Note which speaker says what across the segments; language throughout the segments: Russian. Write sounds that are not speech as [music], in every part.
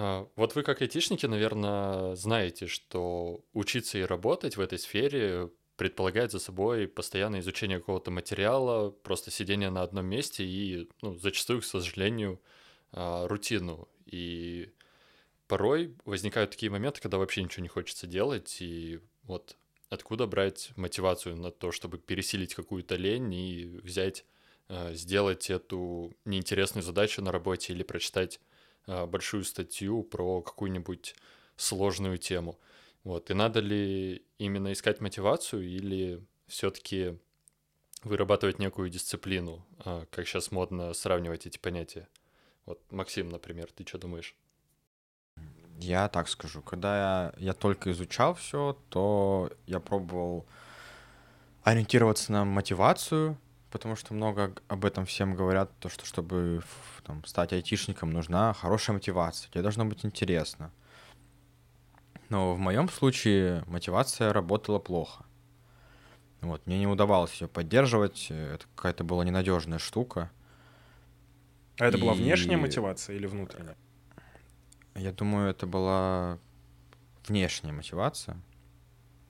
Speaker 1: А, вот вы как айтишники, наверное, знаете, что учиться и работать в этой сфере предполагает за собой постоянное изучение какого-то материала, просто сидение на одном месте и, ну, зачастую, к сожалению, а, рутину. И порой возникают такие моменты, когда вообще ничего не хочется делать, и вот откуда брать мотивацию на то, чтобы пересилить какую-то лень и взять, а, сделать эту неинтересную задачу на работе или прочитать большую статью про какую-нибудь сложную тему. Вот. И надо ли именно искать мотивацию или все-таки вырабатывать некую дисциплину, а, как сейчас модно сравнивать эти понятия? Вот, Максим, например, ты что думаешь?
Speaker 2: Я так скажу, когда я, я только изучал все, то я пробовал ориентироваться на мотивацию, потому что много об этом всем говорят, то, что чтобы там, стать айтишником, нужна хорошая мотивация, тебе должно быть интересно. Но в моем случае мотивация работала плохо. Вот, мне не удавалось ее поддерживать, это какая-то была ненадежная штука.
Speaker 3: А это была внешняя мотивация или внутренняя?
Speaker 2: Я думаю, это была внешняя мотивация.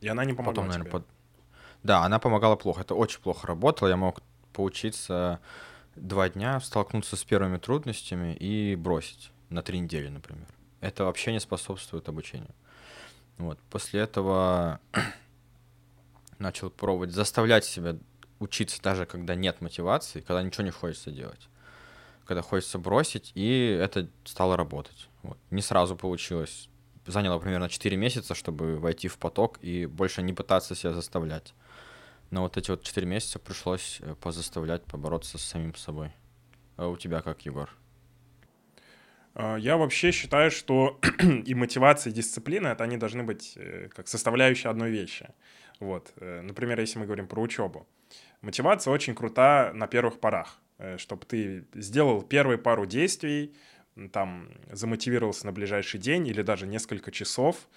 Speaker 3: И она не помогла Потом, наверное, тебе? Под...
Speaker 2: Да, она помогала плохо. Это очень плохо работало. Я мог поучиться два дня, столкнуться с первыми трудностями и бросить на три недели, например. Это вообще не способствует обучению. Вот. После этого [clears throat] начал пробовать заставлять себя учиться даже когда нет мотивации, когда ничего не хочется делать когда хочется бросить, и это стало работать. Вот. Не сразу получилось. Заняло примерно 4 месяца, чтобы войти в поток и больше не пытаться себя заставлять. Но вот эти вот 4 месяца пришлось э, позаставлять, побороться с самим собой. А у тебя как, Егор?
Speaker 3: А, я вообще считаю, что [clears throat] и мотивация, и дисциплина, это они должны быть э, как составляющая одной вещи. Вот. Э, например, если мы говорим про учебу. Мотивация очень крута на первых порах. Чтобы ты сделал первые пару действий, там, замотивировался на ближайший день или даже несколько часов,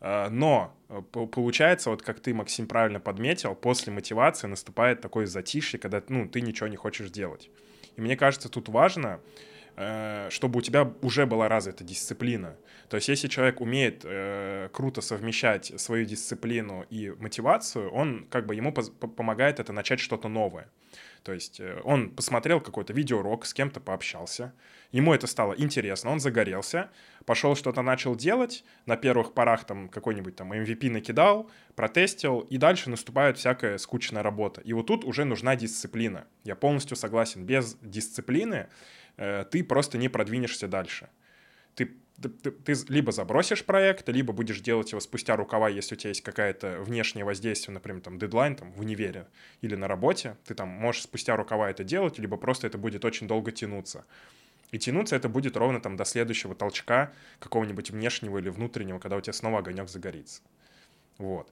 Speaker 3: но э, получается, вот как ты, Максим, правильно подметил, после мотивации наступает такое затишье, когда ну, ты ничего не хочешь делать. И мне кажется, тут важно, чтобы у тебя уже была развита дисциплина. То есть если человек умеет э, круто совмещать свою дисциплину и мотивацию, он как бы ему помогает это начать что-то новое. То есть э, он посмотрел какой-то видеоурок, с кем-то пообщался, ему это стало интересно, он загорелся, пошел что-то начал делать, на первых порах там какой-нибудь там MVP накидал, протестил, и дальше наступает всякая скучная работа. И вот тут уже нужна дисциплина. Я полностью согласен, без дисциплины э, ты просто не продвинешься дальше. Ты ты, ты, либо забросишь проект, либо будешь делать его спустя рукава, если у тебя есть какое-то внешнее воздействие, например, там, дедлайн там, в универе или на работе, ты там можешь спустя рукава это делать, либо просто это будет очень долго тянуться. И тянуться это будет ровно там до следующего толчка какого-нибудь внешнего или внутреннего, когда у тебя снова огонек загорится. Вот.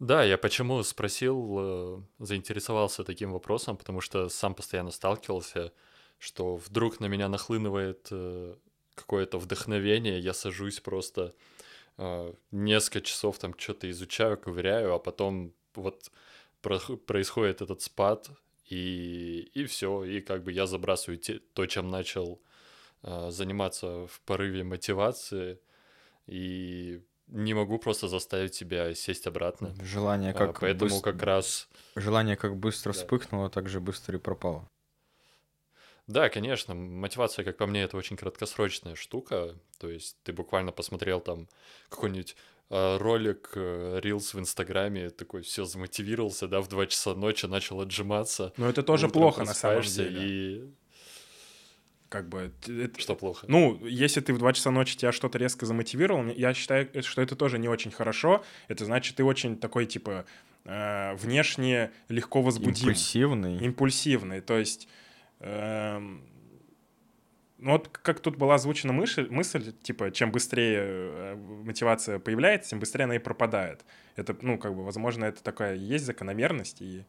Speaker 1: Да, я почему спросил, э, заинтересовался таким вопросом, потому что сам постоянно сталкивался, что вдруг на меня нахлынывает э, какое-то вдохновение, я сажусь просто э, несколько часов там что-то изучаю, ковыряю, а потом вот про- происходит этот спад, и, и все, и как бы я забрасываю те, то, чем начал э, заниматься в порыве мотивации, и не могу просто заставить себя сесть обратно.
Speaker 2: Желание как а,
Speaker 1: поэтому быстро... как раз
Speaker 2: желание как быстро да. вспыхнуло, так же быстро и пропало.
Speaker 1: Да, конечно, мотивация, как по мне, это очень краткосрочная штука. То есть ты буквально посмотрел там какой-нибудь э, ролик, э, рилс в Инстаграме, такой все замотивировался, да, в 2 часа ночи начал отжиматься.
Speaker 3: Но это тоже плохо на самом деле.
Speaker 1: И
Speaker 3: как бы...
Speaker 1: Это, что плохо?
Speaker 3: Ну, если ты в 2 часа ночи тебя что-то резко замотивировал, я считаю, что это тоже не очень хорошо. Это значит, ты очень такой, типа, э, внешне легко возбудим.
Speaker 2: Импульсивный.
Speaker 3: Импульсивный. То есть ну вот как тут была озвучена мысль, мысль, типа, чем быстрее э, мотивация появляется, тем быстрее она и пропадает. Это, ну, как бы, возможно, это такая есть закономерность, и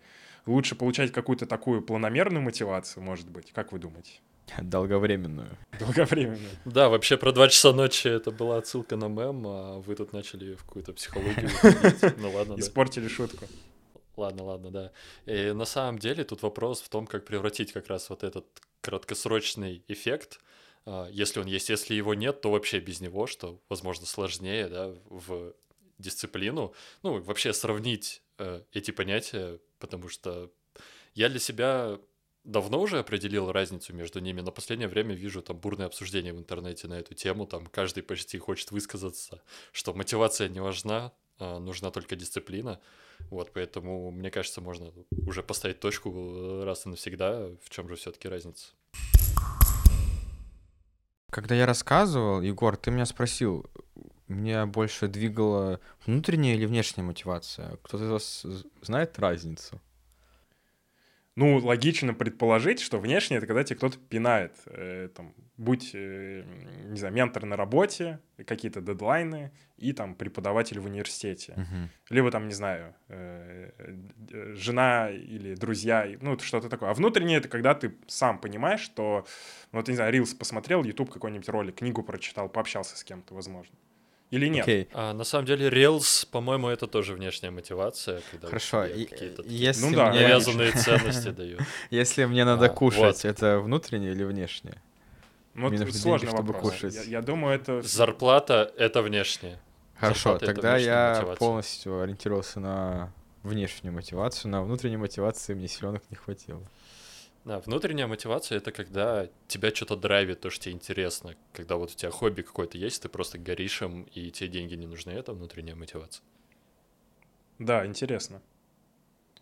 Speaker 3: лучше получать какую-то такую планомерную мотивацию, может быть. Как вы думаете? [laughs]
Speaker 2: Долговременную.
Speaker 3: Долговременную.
Speaker 1: Да, вообще про два часа ночи это была отсылка на мем, а вы тут начали в какую-то психологию. [laughs] Ну ладно,
Speaker 3: Испортили шутку.
Speaker 1: Ладно, ладно, да. И на самом деле тут вопрос в том, как превратить как раз вот этот краткосрочный эффект а, если он есть. Если его нет, то вообще без него, что, возможно, сложнее, да, в дисциплину. Ну, вообще сравнить э, эти понятия, потому что я для себя давно уже определил разницу между ними, но последнее время вижу там бурное обсуждение в интернете на эту тему, там каждый почти хочет высказаться, что мотивация не важна, нужна только дисциплина. Вот, поэтому, мне кажется, можно уже поставить точку э, раз и навсегда, в чем же все-таки разница.
Speaker 2: Когда я рассказывал, Егор, ты меня спросил, меня больше двигала внутренняя или внешняя мотивация? Кто-то из вас знает разницу?
Speaker 3: Ну, логично предположить, что внешне это когда тебе кто-то пинает. Э, там, будь, э, не знаю, ментор на работе, какие-то дедлайны, и там преподаватель в университете.
Speaker 2: Мгм.
Speaker 3: Либо там, не знаю, э, э, жена или друзья, ну, что-то такое. А внутреннее — это когда ты сам понимаешь, что, ну, вот, не знаю, Рилс посмотрел, YouTube какой-нибудь ролик, книгу прочитал, пообщался с кем-то, возможно. Или нет?
Speaker 2: Окей,
Speaker 1: А на самом деле, Reels, по-моему, это тоже внешняя мотивация, когда
Speaker 2: хорошо. И-
Speaker 1: какие-то
Speaker 2: Если,
Speaker 3: Ну да,
Speaker 2: мне,
Speaker 1: навязанные ценности [laughs] дают.
Speaker 2: если мне надо
Speaker 1: А,
Speaker 2: кушать,
Speaker 1: вот.
Speaker 2: это внутреннее или внешнее?
Speaker 3: Ну,
Speaker 2: Мне
Speaker 3: это
Speaker 2: нужны
Speaker 3: сложный
Speaker 2: деньги, чтобы
Speaker 3: вопрос.
Speaker 2: кушать.
Speaker 3: Я, я думаю, это...
Speaker 1: Зарплата — это внешнее.
Speaker 2: Хорошо,
Speaker 1: Зарплата —
Speaker 2: тогда я
Speaker 1: мотивация.
Speaker 2: полностью ориентировался на внешнюю мотивацию, на внутренней мотивации мне силенок не хватило.
Speaker 1: Да, внутренняя мотивация — это когда тебя что-то драйвит, то, что тебе интересно. Когда вот у тебя хобби какое-то есть, ты просто горишь им, и тебе деньги не нужны. Это внутренняя мотивация.
Speaker 3: Да, интересно.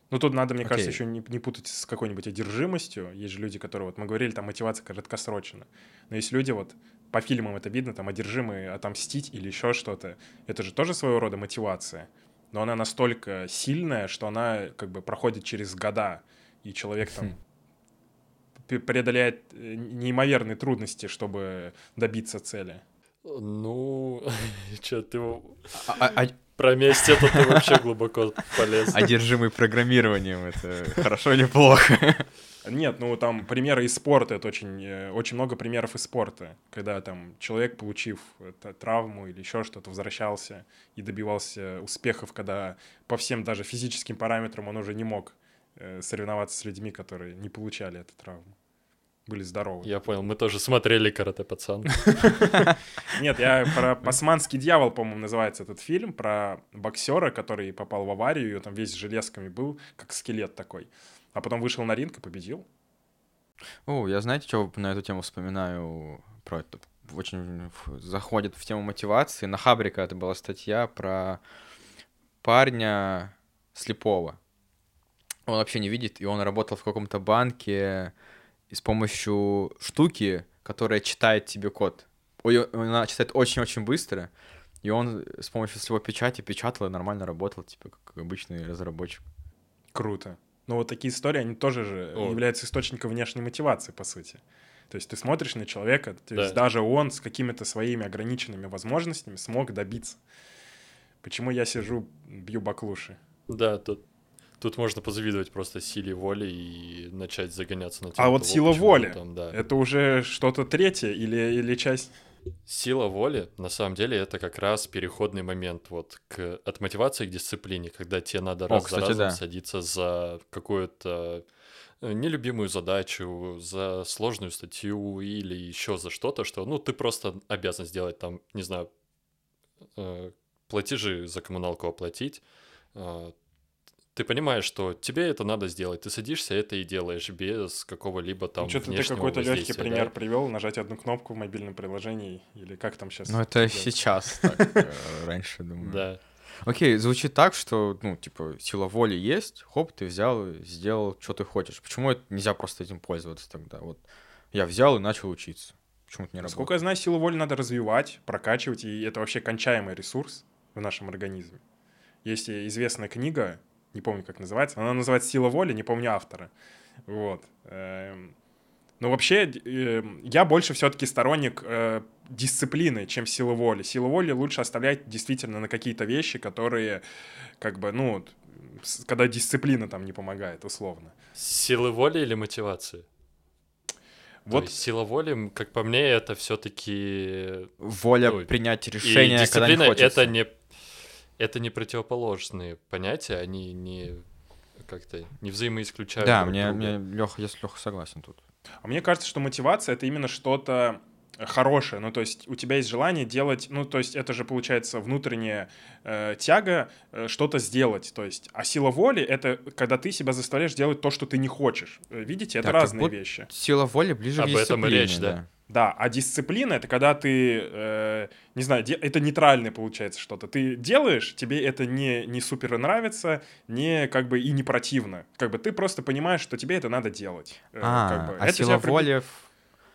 Speaker 3: Ну, тут надо, мне кажется,
Speaker 2: Окей.
Speaker 3: еще не, не путать с какой-нибудь одержимостью. Есть же люди, которые, вот мы говорили, там мотивация краткосрочная. Но есть люди, вот по фильмам это видно, там одержимые отомстить или еще что-то. Это же тоже своего рода мотивация. Но она настолько сильная, что она как бы проходит через года, и человек там
Speaker 2: Хм.
Speaker 3: Преодоляет э, неимоверные трудности, чтобы добиться цели.
Speaker 1: Ну, [laughs] что ты
Speaker 2: А- а- а-
Speaker 1: про месть это ты вообще глубоко полез.
Speaker 2: Одержимый программированием, это хорошо или плохо?
Speaker 3: Нет, ну там примеры из спорта, это очень, э, очень много примеров из спорта, когда там человек, получив э, травму или еще что-то, возвращался и добивался успехов, когда по всем даже физическим параметрам он уже не мог соревноваться с людьми, которые не получали эту травму, были здоровы.
Speaker 1: Я понял, мы тоже смотрели «Карате пацан». [laughs]
Speaker 3: Нет, я про «Пасманский дьявол», по-моему, называется этот фильм, про боксера, который попал в аварию, и там весь железками был, как скелет такой, а потом вышел на ринг и победил.
Speaker 2: О, я знаете, что на эту тему вспоминаю? Про это очень заходит в тему мотивации. На Хабрика это была статья про парня слепого. Он вообще не видит, и он работал в каком-то банке и с помощью штуки, которая читает тебе код. Ой, она читает очень-очень быстро, и он с помощью своего печати печатал и нормально работал, типа как обычный разработчик.
Speaker 3: Круто. Но вот такие истории, они тоже же
Speaker 1: О.
Speaker 3: являются источником внешней мотивации, по сути. То есть ты смотришь на человека, то есть
Speaker 1: Да.
Speaker 3: даже он с какими-то своими ограниченными возможностями смог добиться. Почему я сижу, бью баклуши?
Speaker 1: Да, тут, тут можно позавидовать просто силе воли и начать загоняться на тему
Speaker 3: А вот
Speaker 1: того,
Speaker 3: сила воли,
Speaker 1: там, да.
Speaker 3: это уже что-то третье или, или часть...
Speaker 1: Сила воли, на самом деле, это как раз переходный момент вот к, от мотивации к дисциплине, когда тебе надо
Speaker 2: О,
Speaker 1: раз
Speaker 2: кстати,
Speaker 1: за разом
Speaker 2: да.
Speaker 1: садиться за какую-то э, нелюбимую задачу, за сложную статью или еще за что-то, что, ну, ты просто обязан сделать там, не знаю, э, платежи за коммуналку оплатить, э, ты понимаешь, что тебе это надо сделать, ты садишься это и делаешь без какого-либо там
Speaker 3: Что-то ты какой-то легкий
Speaker 1: воздействия, да.
Speaker 3: пример привел, нажать одну кнопку в мобильном приложении, или как там сейчас?
Speaker 2: Ну, это сейчас [laughs] так, э, раньше, думаю.
Speaker 1: Да.
Speaker 2: Окей, звучит так, что, ну, типа, сила воли есть, хоп, ты взял, и сделал, что ты хочешь. Почему это нельзя просто этим пользоваться тогда? Вот я взял и начал учиться. Почему это не работает?
Speaker 3: Сколько я знаю, силу воли надо развивать, прокачивать, и это вообще кончаемый ресурс в нашем организме. Есть и известная книга, не помню, как называется, она называется «Сила воли», не помню автора. Вот. Эм, Но вообще, эм, я больше все-таки сторонник э, дисциплины, чем силы воли. Силу воли лучше оставлять действительно на какие-то вещи, которые, как бы, ну, когда дисциплина там не помогает, условно.
Speaker 1: Силы воли или мотивации?
Speaker 3: Вот
Speaker 1: То есть сила воли, как по мне, это все-таки
Speaker 2: Воля
Speaker 1: Ой.
Speaker 2: принять
Speaker 1: и
Speaker 2: решение, когда не
Speaker 1: дисциплина
Speaker 2: хочется.
Speaker 1: это не это не противоположные понятия, они не как-то не взаимоисключают.
Speaker 2: Да,
Speaker 1: друг
Speaker 2: мне,
Speaker 1: друга.
Speaker 2: мне Леха, если Леха согласен тут.
Speaker 3: А мне кажется, что мотивация это именно что-то, хорошее, ну, то есть у тебя есть желание делать, ну, то есть это же, получается, внутренняя э, тяга э, что-то сделать, то есть, а сила воли — это когда ты себя заставляешь делать то, что ты не хочешь. Э, видите, это
Speaker 2: Так,
Speaker 3: разные вещи.
Speaker 2: Сила воли ближе
Speaker 1: Об
Speaker 2: к
Speaker 1: этом и
Speaker 2: дисциплине,
Speaker 1: речь, да.
Speaker 3: Да, а дисциплина — это когда ты, э, не знаю, де- это нейтральное получается что-то. Ты делаешь, тебе это не, не супер нравится, не как бы и не противно. Как бы ты просто понимаешь, что тебе это надо делать. Э,
Speaker 2: А,
Speaker 3: как бы.
Speaker 2: а
Speaker 3: Это
Speaker 2: сила
Speaker 3: тебя
Speaker 2: воли...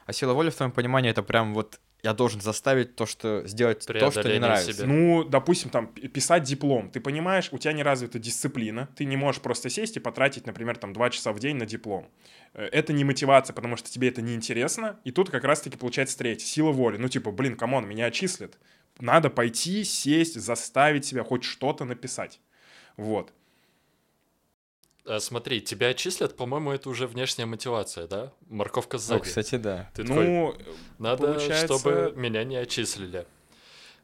Speaker 2: А сила воли, в твоем понимании, это прям вот я должен заставить то, что сделать то, что не нравится.
Speaker 1: себя.
Speaker 3: Ну, допустим, там, писать диплом. Ты понимаешь, у тебя не развита дисциплина. Ты не можешь просто сесть и потратить, например, там, два часа в день на диплом. Э, Это не мотивация, потому что тебе это неинтересно. И тут как раз-таки получается третья. Сила воли. Ну, типа, блин, come on, меня отчислят. Надо пойти, сесть, заставить себя хоть что-то написать. Вот.
Speaker 1: А, смотри, тебя отчислят, по-моему, это уже внешняя мотивация, да? Морковка
Speaker 2: Ну,
Speaker 1: сзади.
Speaker 2: кстати, да.
Speaker 1: Ты такой,
Speaker 3: ну,
Speaker 1: Надо,
Speaker 3: Получается-
Speaker 1: чтобы меня не отчислили.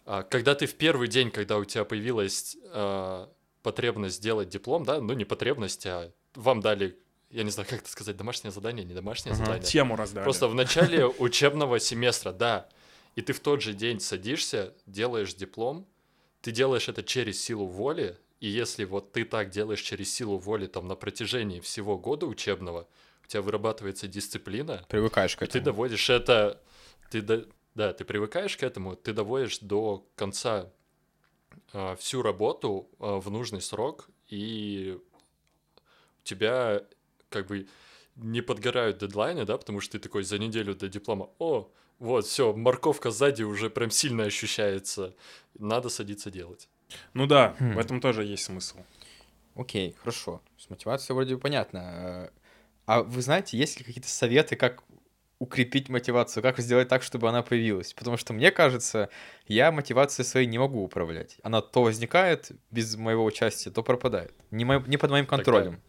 Speaker 1: А, когда ты в первый день, когда у тебя появилась а, потребность сделать диплом, да, ну не потребность, а вам дали, я не знаю, как это сказать, домашнее задание, не домашнее
Speaker 2: Ага.
Speaker 1: задание.
Speaker 3: тему раздали.
Speaker 1: Просто в начале [laughs] учебного семестра, да. И ты в тот же день садишься, делаешь диплом, ты делаешь это через силу воли, и если вот ты так делаешь через силу воли там на протяжении всего года учебного, у тебя вырабатывается дисциплина,
Speaker 2: Привыкаешь к
Speaker 1: и ты
Speaker 2: этому.
Speaker 1: доводишь это, ты до- да, ты привыкаешь к этому, ты доводишь до конца а, всю работу а, в нужный срок, и у тебя как бы не подгорают дедлайны, да, потому что ты такой за неделю до диплома, о, вот, все, морковка сзади уже прям сильно ощущается, надо садиться делать.
Speaker 3: Ну да,
Speaker 2: Хм.
Speaker 3: в этом тоже есть смысл.
Speaker 2: Окей, хорошо. С мотивацией вроде бы понятно. А вы знаете, есть ли какие-то советы, как укрепить мотивацию, как сделать так, чтобы она появилась? Потому что мне кажется, я мотивацией своей не могу управлять. Она то возникает без моего участия, то пропадает. Не, мо- не под моим контролем.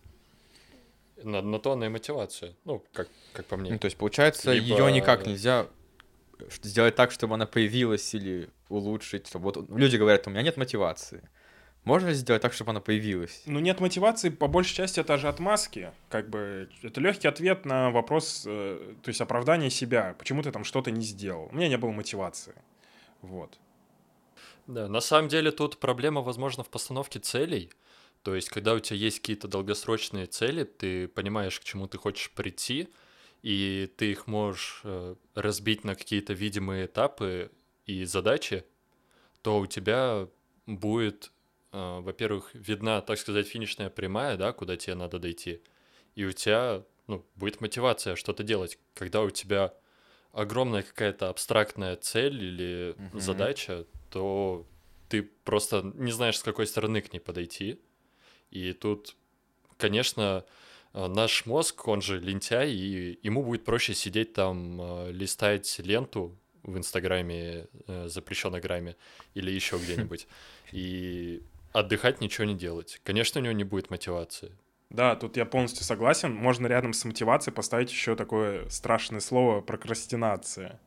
Speaker 1: На, на то она и мотивация, ну, как, как по мне.
Speaker 2: Ну, то есть, получается,
Speaker 1: Либо-
Speaker 2: ее никак нельзя сделать так, чтобы она появилась или улучшить. чтобы Вот люди говорят, у меня нет мотивации. Можно ли сделать так, чтобы она появилась?
Speaker 3: Ну, нет мотивации, по большей части, это же отмазки. Как бы это легкий ответ на вопрос, э, то есть оправдание себя. Почему ты там что-то не сделал? У меня не было мотивации. Вот.
Speaker 1: Да, на самом деле тут проблема, возможно, в постановке целей. То есть, когда у тебя есть какие-то долгосрочные цели, ты понимаешь, к чему ты хочешь прийти, и ты их можешь э, разбить на какие-то видимые этапы и задачи, то у тебя будет, э, во-первых, видна, так сказать, финишная прямая, да, куда тебе надо дойти, и у тебя ну, будет мотивация что-то делать. Когда у тебя огромная какая-то абстрактная цель или
Speaker 2: Мгм.
Speaker 1: задача, то ты просто не знаешь, с какой стороны к ней подойти. И тут, конечно, наш мозг, он же лентяй, и ему будет проще сидеть там, э, листать ленту в Инстаграме, э, запрещенной грамме, или еще [laughs] где-нибудь, и отдыхать, ничего не делать. Конечно, у него не будет мотивации.
Speaker 3: Да, тут я полностью согласен. Можно рядом с мотивацией поставить еще такое страшное слово прокрастинация.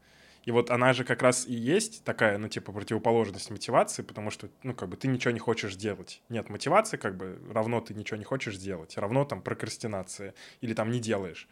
Speaker 3: И вот она же как раз и есть такая, ну, типа, противоположность мотивации, потому что, ну, как бы ты ничего не хочешь делать. Нет мотивации, как бы, равно ты ничего не хочешь делать, равно там прокрастинация, или там не делаешь.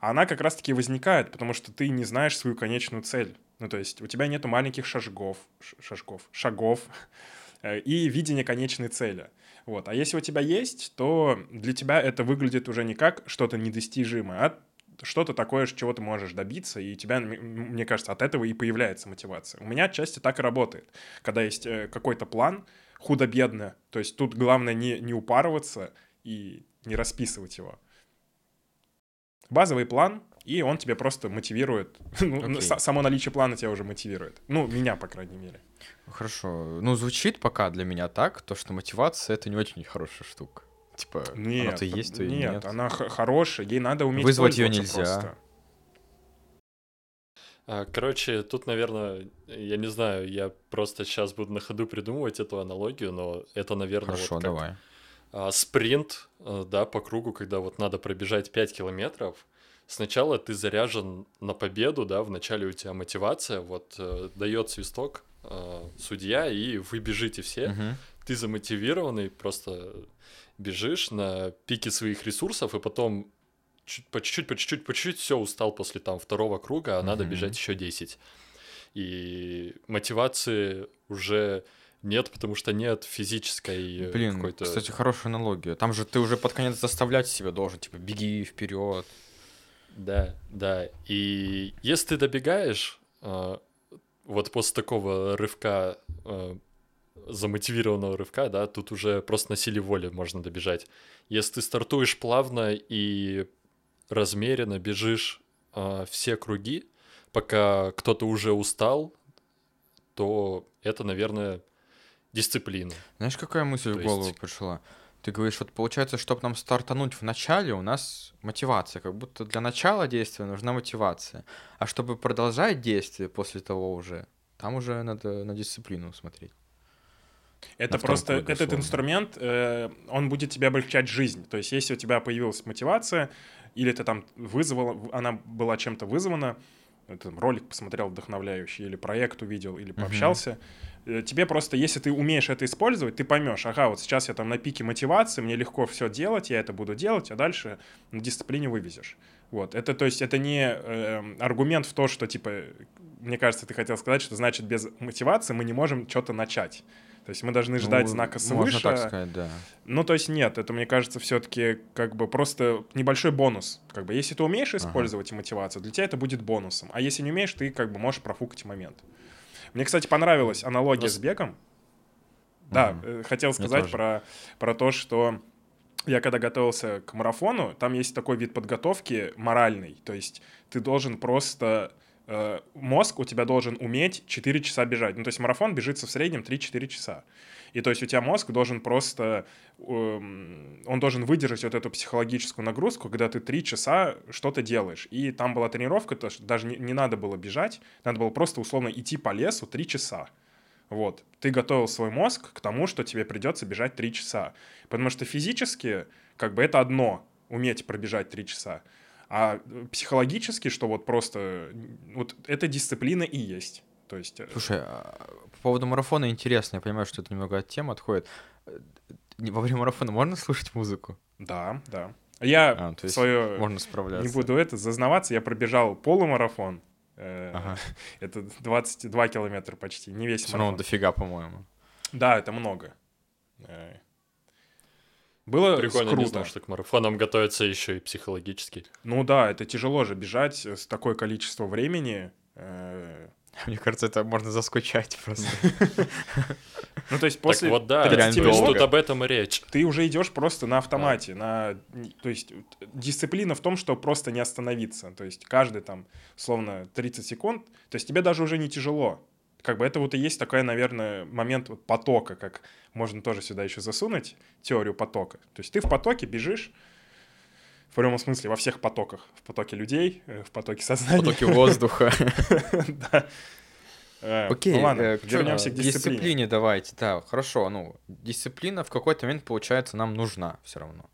Speaker 3: А она как раз-таки возникает, потому что ты не знаешь свою конечную цель. Ну, то есть у тебя нету маленьких шажков, шажков, шагов [laughs] э, и видения конечной цели. Вот. А если у тебя есть, то для тебя это выглядит уже не как что-то недостижимое, а что-то такое, чего ты можешь добиться, и у тебя, мне кажется, от этого и появляется мотивация. У меня отчасти так и работает. Когда есть э, какой-то план, худо-бедно, то есть тут главное не, не упарываться и не расписывать его. Базовый план, и он тебя просто мотивирует. [laughs] Ну,
Speaker 2: Окей.
Speaker 3: с- Само наличие плана тебя уже мотивирует. Ну, меня, по крайней мере.
Speaker 2: Хорошо. Ну, звучит пока для меня так, то, что мотивация — это не очень хорошая штука. Типа,
Speaker 3: Нет,
Speaker 2: она-то есть, то и
Speaker 3: нет,
Speaker 2: нет.
Speaker 3: она х- хорошая, ей надо уметь
Speaker 2: Вызвать
Speaker 3: пользоваться
Speaker 2: нельзя.
Speaker 3: просто.
Speaker 1: А, Короче, тут, наверное, я не знаю, я просто сейчас буду на ходу придумывать эту аналогию, но это, наверное,
Speaker 2: Хорошо,
Speaker 1: вот как
Speaker 2: давай.
Speaker 1: а, спринт, а, да, по кругу, когда вот надо пробежать 5 километров. Сначала ты заряжен на победу, да, вначале у тебя мотивация, вот э, дает свисток э, судья, и вы бежите все.
Speaker 2: Мгм.
Speaker 1: Ты замотивированный, просто бежишь на пике своих ресурсов, и потом чуть- по чуть-чуть, по чуть-чуть, по чуть-чуть, все, устал после там второго круга, а надо
Speaker 2: Мгм.
Speaker 1: бежать еще 10. И мотивации уже нет, потому что нет физической э,
Speaker 2: Блин,
Speaker 1: какой-то...
Speaker 2: кстати, хорошая аналогия. Там же ты уже под конец заставлять себя должен, типа, беги вперед.
Speaker 1: Да, да. И если ты добегаешь, а, вот после такого рывка, а, замотивированного рывка, да, тут уже просто на силе воли можно добежать. Если ты стартуешь плавно и размеренно бежишь а, все круги, пока кто-то уже устал, то это, наверное, дисциплина.
Speaker 2: Знаешь, какая мысль
Speaker 1: То
Speaker 2: в голову
Speaker 1: есть-
Speaker 2: пришла? Ты говоришь, вот получается, чтобы нам стартануть в начале, у нас мотивация. Как будто для начала действия нужна мотивация. А чтобы продолжать действие после того уже, там уже надо на дисциплину смотреть.
Speaker 3: Это просто
Speaker 2: круге,
Speaker 3: этот
Speaker 2: условно.
Speaker 3: инструмент, э, он будет тебе облегчать жизнь. То есть, если у тебя появилась мотивация, или ты там вызвала, она была чем-то вызвана, э, ты там ролик посмотрел вдохновляющий, или проект увидел, или пообщался, э, тебе просто, если ты умеешь это использовать, ты поймешь, ага, вот сейчас я там на пике мотивации, мне легко все делать, я это буду делать, а дальше на дисциплине вывезешь. Вот, это, то есть, это не э, аргумент в то, что, типа, мне кажется, ты хотел сказать, что значит без мотивации мы не можем что-то начать. То есть мы должны ждать
Speaker 2: Ну,
Speaker 3: знака свыше.
Speaker 2: Можно так сказать, да.
Speaker 3: Ну, то есть нет, это, мне кажется, все-таки как бы просто небольшой бонус. Как бы если ты умеешь использовать мотивацию, для тебя это будет бонусом. А если не умеешь, ты как бы можешь профукать момент. Мне, кстати, понравилась аналогия
Speaker 1: Нас-
Speaker 3: с бегом. Да, э, хотел сказать про, про то, что я когда готовился к марафону, там есть такой вид подготовки моральный. То есть ты должен просто... э, мозг у тебя должен уметь 4 часа бежать. Ну, то есть марафон бежится в среднем 3-4 часа. И то есть у тебя мозг должен просто... эм, он должен выдержать вот эту психологическую нагрузку, когда ты 3 часа что-то делаешь. И там была тренировка, то что даже не, не надо было бежать, надо было просто условно идти по лесу 3 часа. Вот. Ты готовил свой мозг к тому, что тебе придется бежать 3 часа. Потому что физически, как бы это одно, уметь пробежать 3 часа. А э, психологически, что вот просто... Вот эта дисциплина и есть. То есть... э,
Speaker 2: Слушай, а, по поводу марафона интересно, я понимаю, что это немного от темы отходит. Э, Во время марафона можно слушать музыку?
Speaker 3: Да, да. Я
Speaker 2: А, то есть
Speaker 3: свое...
Speaker 2: Можно справляться.
Speaker 3: Не буду это зазнаваться, я пробежал полумарафон.
Speaker 2: Ага. [laughs]
Speaker 3: Это 22 километра почти, не весь
Speaker 2: Все
Speaker 3: марафон.
Speaker 2: дофига, по-моему.
Speaker 3: Да, это много. Было
Speaker 1: Прикольно,
Speaker 3: круто.
Speaker 1: не знал, что к марафонам готовятся еще и психологически.
Speaker 3: Ну да, это тяжело же бежать с такое количество времени. Э,
Speaker 2: Мне кажется, это можно заскучать просто. [laughs]
Speaker 3: Ну, то есть после
Speaker 1: так вот, да,
Speaker 3: 30
Speaker 2: реально
Speaker 1: то есть
Speaker 3: минут
Speaker 1: тут об этом и речь.
Speaker 3: ты уже идешь просто на автомате. На... То есть дисциплина в том, что просто не остановиться. То есть каждый там, словно 30 секунд, то есть тебе даже уже не тяжело. Как бы это вот и есть такой, наверное, момент вот потока, как можно тоже сюда еще засунуть теорию потока. То есть ты в потоке бежишь, в прямом смысле, во всех потоках. В потоке людей, э, в потоке сознания.
Speaker 2: Потоки воздуха. [laughs]
Speaker 3: Да. Э,
Speaker 2: Окей,
Speaker 3: ну ладно,
Speaker 2: э, к
Speaker 3: вернемся дисциплине
Speaker 2: давайте. Да, хорошо. Ну, дисциплина в какой-то момент, получается, нам нужна все равно.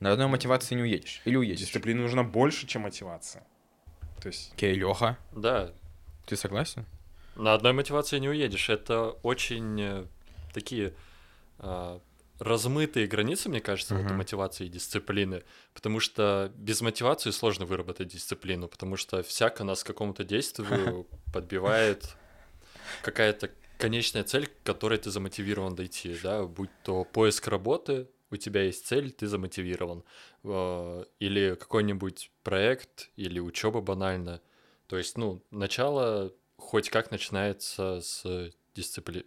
Speaker 2: На одной мотивации не уедешь. Или уедешь.
Speaker 3: Дисциплина нужна больше, чем мотивация. То есть
Speaker 2: Окей, Леха,
Speaker 1: Да,
Speaker 2: ты согласен?
Speaker 1: На одной мотивации не уедешь. Это очень э, такие а, размытые границы, мне кажется, вот
Speaker 2: Мгм.
Speaker 1: мотивации и дисциплины. Потому что без мотивации сложно выработать дисциплину, потому что всяко нас к какому-то действию [laughs] подбивает какая-то конечная цель, к которой ты замотивирован дойти, да, будь то поиск работы, у тебя есть цель, ты замотивирован, э, или какой-нибудь проект, или учеба банально. То есть, ну, начало хоть как начинается с дисциплины,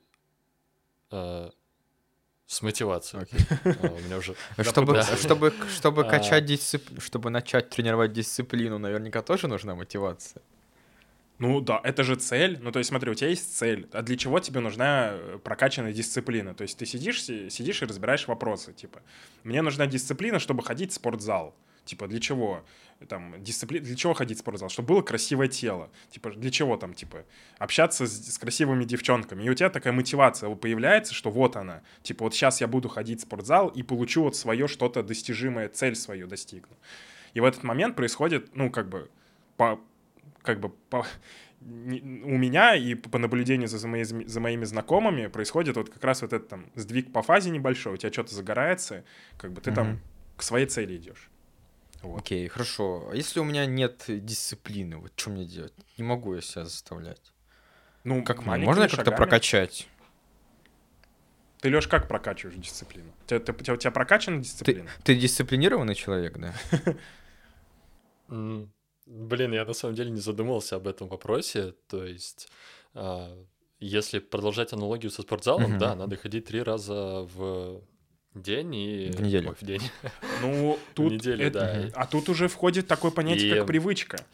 Speaker 1: с мотивации. А, У меня уже [laughs]
Speaker 2: Чтобы,
Speaker 1: да.
Speaker 2: чтобы, чтобы
Speaker 1: А.
Speaker 2: качать дисциплину, чтобы начать тренировать дисциплину, наверняка тоже нужна мотивация.
Speaker 3: Ну да, это же цель. Ну то есть смотри, у тебя есть цель. А для чего тебе нужна э, прокачанная дисциплина? То есть ты сидишь, си- сидишь и разбираешь вопросы. Типа, мне нужна дисциплина, чтобы ходить в спортзал. Типа, для чего? Там, дисципли... Для чего ходить в спортзал? Чтобы было красивое тело. Типа, для чего там, типа, общаться с, с красивыми девчонками. И у тебя такая мотивация появляется, что вот она. Типа, вот сейчас я буду ходить в спортзал и получу вот свое что-то достижимое, цель свою достигну. И в этот момент происходит, ну, как бы, по, как бы по, у меня и по наблюдению за, мои- за моими знакомыми происходит вот как раз вот этот там сдвиг по фазе небольшой, у тебя что-то загорается, как бы ты там
Speaker 2: Мгм.
Speaker 3: к своей цели идешь.
Speaker 2: Вот. Окей, хорошо. А если у меня нет дисциплины, вот что мне делать? Не могу я себя заставлять. Ну, как можно как-то прокачать?
Speaker 3: Ты, Леш, как прокачиваешь дисциплину? У тебя, ты, у тебя прокачана дисциплина?
Speaker 2: Ты, ты дисциплинированный человек, да? [laughs]
Speaker 1: Блин, я на самом деле не задумывался об этом вопросе. То есть, а, если продолжать аналогию со спортзалом, да, надо ходить три раза в день и...
Speaker 2: В неделю.
Speaker 1: Ой, [laughs] в день.
Speaker 3: Ну, тут... В неделю, это... да. А тут уже входит такое понятие, и... как привычка.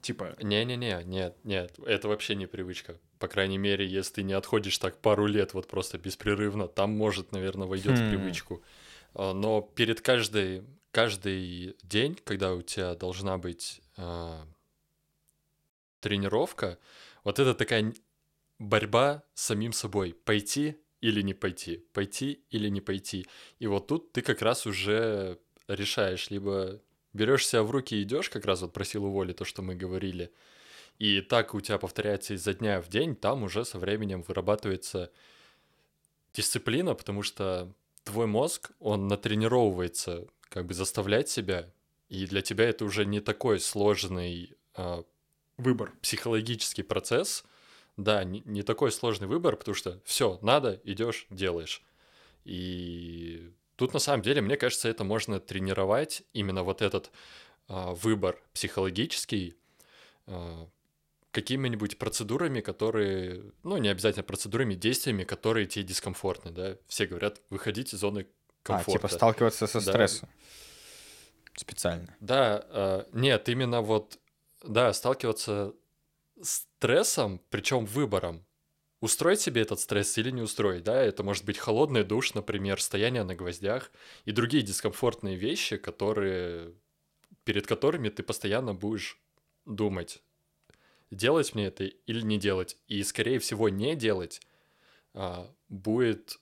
Speaker 3: Типа...
Speaker 1: Не-не-не, нет, нет, это вообще не привычка. По крайней мере, если ты не отходишь так пару лет вот просто беспрерывно, там, может, наверное, войдет хм. в привычку. А, но перед каждой, каждый день, когда у тебя должна быть а, тренировка, вот это такая борьба с самим собой. Пойти или не пойти, пойти или не пойти. И вот тут ты как раз уже решаешь, либо берешь себя в руки и идешь, как раз вот про силу воли, то, что мы говорили, и так у тебя повторяется изо дня в день, там уже со временем вырабатывается дисциплина, потому что твой мозг, он натренировывается как бы заставлять себя, и для тебя это уже не такой сложный а,
Speaker 3: выбор,
Speaker 1: психологический процесс, да, не, не такой сложный выбор, потому что все, надо, идешь, делаешь. И тут на самом деле, мне кажется, это можно тренировать, именно вот этот а, выбор психологический, а, какими-нибудь процедурами, которые, ну, не обязательно процедурами, действиями, которые тебе дискомфортны, да. Все говорят, выходить из зоны комфорта. А,
Speaker 2: типа сталкиваться со да. стрессом. Специально.
Speaker 1: Да, э, нет, именно вот, да, сталкиваться стрессом, причем выбором. Устроить себе этот стресс или не устроить, да, это может быть холодный душ, например, стояние на гвоздях и другие дискомфортные вещи, которые, перед которыми ты постоянно будешь думать, делать мне это или не делать. И, скорее всего, не делать а, будет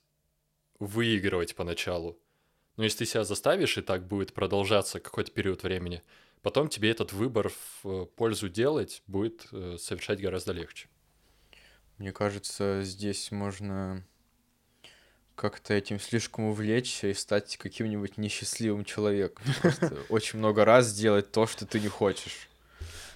Speaker 1: выигрывать поначалу. Но если ты себя заставишь, и так будет продолжаться какой-то период времени, потом тебе этот выбор в э, пользу делать будет э, совершать гораздо легче.
Speaker 2: Мне кажется, здесь можно как-то этим слишком увлечься и стать каким-нибудь несчастливым человеком. Просто [laughs] очень много раз делать то, что ты не хочешь.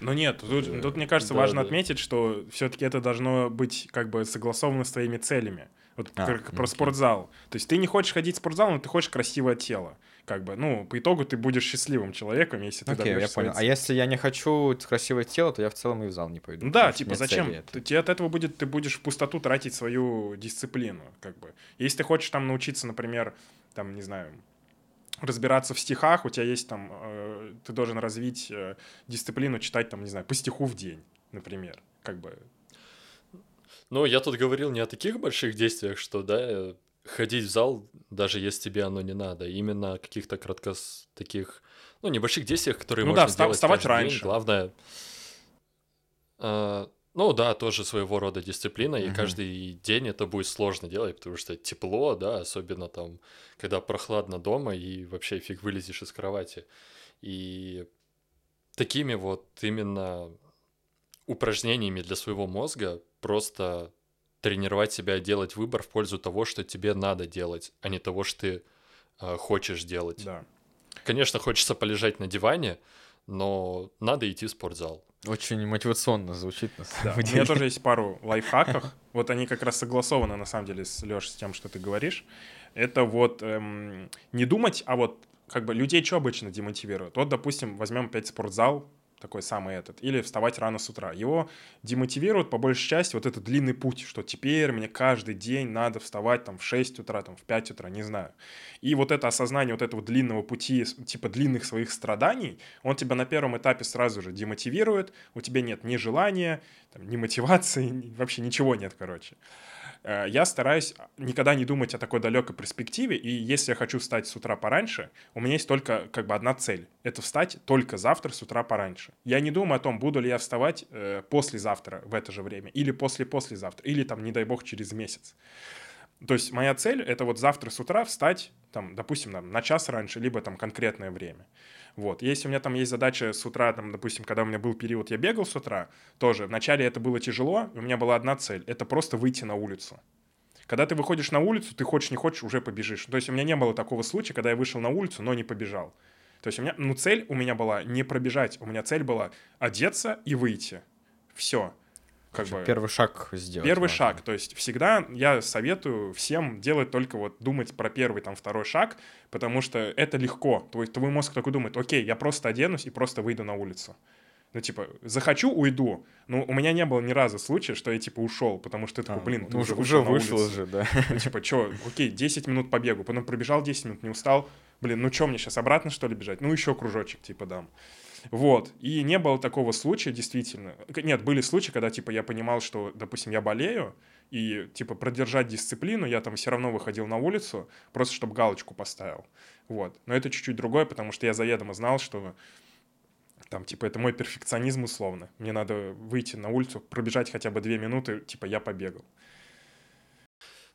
Speaker 3: Ну нет, тут, тут мне кажется, да, важно да. отметить, что все-таки это должно быть как бы согласовано с твоими целями. Вот а, как про спортзал. То есть ты не хочешь ходить в спортзал, но ты хочешь красивое тело. Как бы, ну, по итогу ты будешь счастливым человеком, если ты
Speaker 2: Окей, я понял. А если я не хочу красивое тело, то я в целом и в зал не пойду.
Speaker 3: Ну да, типа зачем? Ты, тебе от этого будет, ты будешь в пустоту тратить свою дисциплину, как бы. Если ты хочешь там научиться, например, там, не знаю, разбираться в стихах, у тебя есть там, э, ты должен развить э, дисциплину читать там, не знаю, по стиху в день, например, как бы.
Speaker 1: Ну, я тут говорил не о таких больших действиях, что, да, ходить в зал, даже если тебе оно не надо, именно каких-то краткос таких, ну, небольших действиях, которые ну, можно да, сделать вставать раньше. День. Главное, э, ну да, тоже своего рода дисциплина, и каждый день это будет сложно делать, потому что тепло, да, особенно там, когда прохладно дома, и вообще фиг вылезешь из кровати. И такими вот именно упражнениями для своего мозга просто тренировать себя делать выбор в пользу того, что тебе надо делать, а не того, что ты э, хочешь делать.
Speaker 3: Да.
Speaker 1: Конечно, хочется полежать на диване, но надо идти в спортзал.
Speaker 2: Очень мотивационно звучит на
Speaker 3: самом да. деле. У меня тоже есть пару [laughs] лайфхаков. Вот они как раз согласованы, на самом деле, с Леш, с тем, что ты говоришь. Это вот эм, не думать, а вот как бы людей что обычно демотивирует? Вот, допустим, возьмем опять спортзал, такой самый этот, или вставать рано с утра. Его демотивирует по большей части вот этот длинный путь, что теперь мне каждый день надо вставать там в 6 утра, там в 5 утра, не знаю. И вот это осознание вот этого длинного пути, типа длинных своих страданий, он тебя на первом этапе сразу же демотивирует, у тебя нет ни желания, там, ни мотивации, вообще ничего нет, короче. Э, я стараюсь никогда не думать о такой далекой перспективе, и если я хочу встать с утра пораньше, у меня есть только как бы одна цель — это встать только завтра с утра пораньше. Я не думаю о том, буду ли я вставать э, послезавтра в это же время, или после-послезавтра, или там, не дай бог, через месяц. То есть моя цель — это вот завтра с утра встать, там, допустим, на час раньше, либо там конкретное время. Вот. Если у меня там есть задача с утра, там, допустим, когда у меня был период, я бегал с утра, тоже вначале это было тяжело, у меня была одна цель — это просто выйти на улицу. Когда ты выходишь на улицу, ты хочешь, не хочешь, уже побежишь. То есть у меня не было такого случая, когда я вышел на улицу, но не побежал. То есть у меня, ну, цель у меня была не пробежать, у меня цель была одеться и выйти. Все.
Speaker 2: Как бы первый шаг сделать.
Speaker 3: Первый важно. шаг. То есть всегда я советую всем делать только вот думать про первый, там, второй шаг, потому что это легко. Твой, твой мозг такой думает, окей, я просто оденусь и просто выйду на улицу. Ну, типа, захочу, уйду. Ну, у меня не было ни разу случая, что я, типа, ушел, потому что ты такой, а, блин, ты ну, уже вышел, уже вышел уже, да. Ну, типа, что, окей, 10 минут побегу, потом пробежал 10 минут, не устал. Блин, ну что мне сейчас, обратно, что ли, бежать? Ну, еще кружочек, типа, дам. Вот. И не было такого случая, действительно. Нет, были случаи, когда, типа, я понимал, что, допустим, я болею, и, типа, продержать дисциплину, я там все равно выходил на улицу, просто чтобы галочку поставил. Вот. Но это чуть-чуть другое, потому что я заведомо знал, что там, типа, это мой перфекционизм условно. Мне надо выйти на улицу, пробежать хотя бы две минуты, типа, я побегал.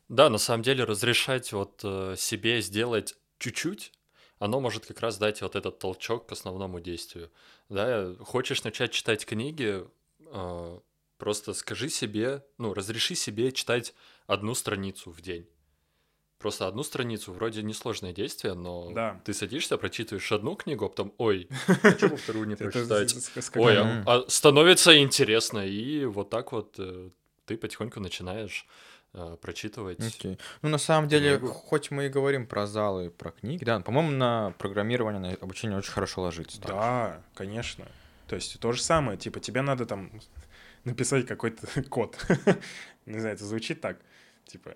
Speaker 1: Да, на самом деле разрешать вот э, себе сделать чуть-чуть, оно может как раз дать вот этот толчок к основному действию. Да, хочешь начать читать книги, э, просто скажи себе, ну, разреши себе читать одну страницу в день просто одну страницу, вроде несложное действие, но да. ты садишься, прочитываешь одну книгу, а потом, ой, [laughs] почему вторую не прочитать? Ой, а, а становится интересно, и вот так вот э, ты потихоньку начинаешь прочитывать.
Speaker 2: Okay. Ну, на самом деле, книгу. хоть мы и говорим про залы, про книги, да, по-моему, на программирование, на обучение очень хорошо ложится.
Speaker 3: Да, также. конечно. То есть то же самое, типа, тебе надо там [laughs] написать какой-то [laughs] код. [laughs] Не знаю, это звучит так, типа,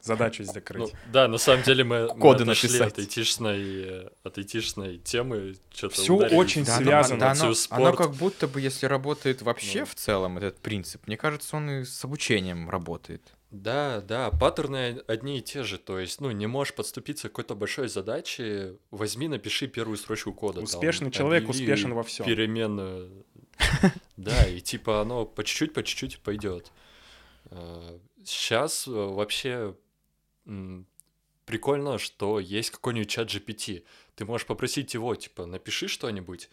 Speaker 3: задачу закрыть.
Speaker 1: Ну, да, на самом деле мы, Коды мы отошли от айтишной, от айтишной темы.
Speaker 3: Все очень да, связано. Да,
Speaker 2: оно, оно как будто бы, если работает вообще ну. в целом этот принцип, мне кажется, он и с обучением работает.
Speaker 1: Да, да, паттерны одни и те же. То есть, ну, не можешь подступиться к какой-то большой задаче, возьми, напиши первую строчку кода.
Speaker 3: Успешный там, человек успешен во всем.
Speaker 1: Переменную. [laughs] Да, и типа оно по чуть-чуть, по чуть-чуть пойдет. Сейчас а, э, вообще прикольно, что есть какой-нибудь чат GPT. Ты можешь попросить его, типа, напиши что-нибудь,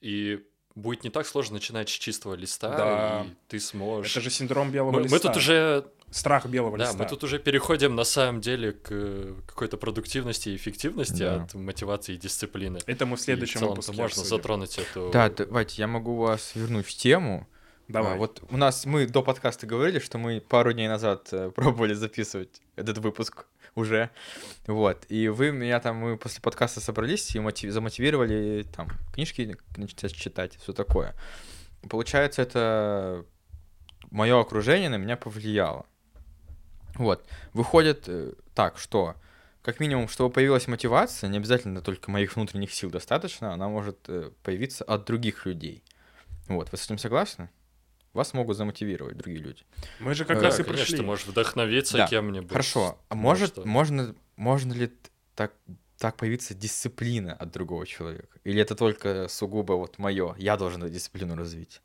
Speaker 1: и будет не так сложно начинать с чистого листа, да. и ты сможешь...
Speaker 3: Это же синдром белого
Speaker 1: мы,
Speaker 3: листа.
Speaker 1: Мы тут уже...
Speaker 3: Страх белого
Speaker 1: да,
Speaker 3: листа.
Speaker 1: Да, мы тут уже переходим на самом деле к какой-то продуктивности и эффективности да. от мотивации и дисциплины.
Speaker 3: Это мы в следующем и в выпуске
Speaker 1: можно обсудим. затронуть эту...
Speaker 2: Да, давайте, я могу вас вернуть в тему.
Speaker 3: Давай. А,
Speaker 2: вот у нас, мы до подкаста говорили, что мы пару дней назад э, [laughs] пробовали записывать этот выпуск уже. Вот. И вы меня там, мы после подкаста собрались и мотив, замотивировали там книжки начать читать, все такое. Получается, это мое окружение на меня повлияло. Вот. Выходит э, так, что как минимум, чтобы появилась мотивация, не обязательно только моих внутренних сил достаточно, она может э, появиться от других людей. Вот, вы с этим согласны? вас могут замотивировать другие люди.
Speaker 3: Мы же как да, раз и конечно, пришли.
Speaker 1: ты можешь вдохновиться да. кем-нибудь.
Speaker 2: Хорошо, а может, можно, можно ли так, так появиться дисциплина от другого человека? Или это только сугубо вот мое, я должен эту дисциплину развить?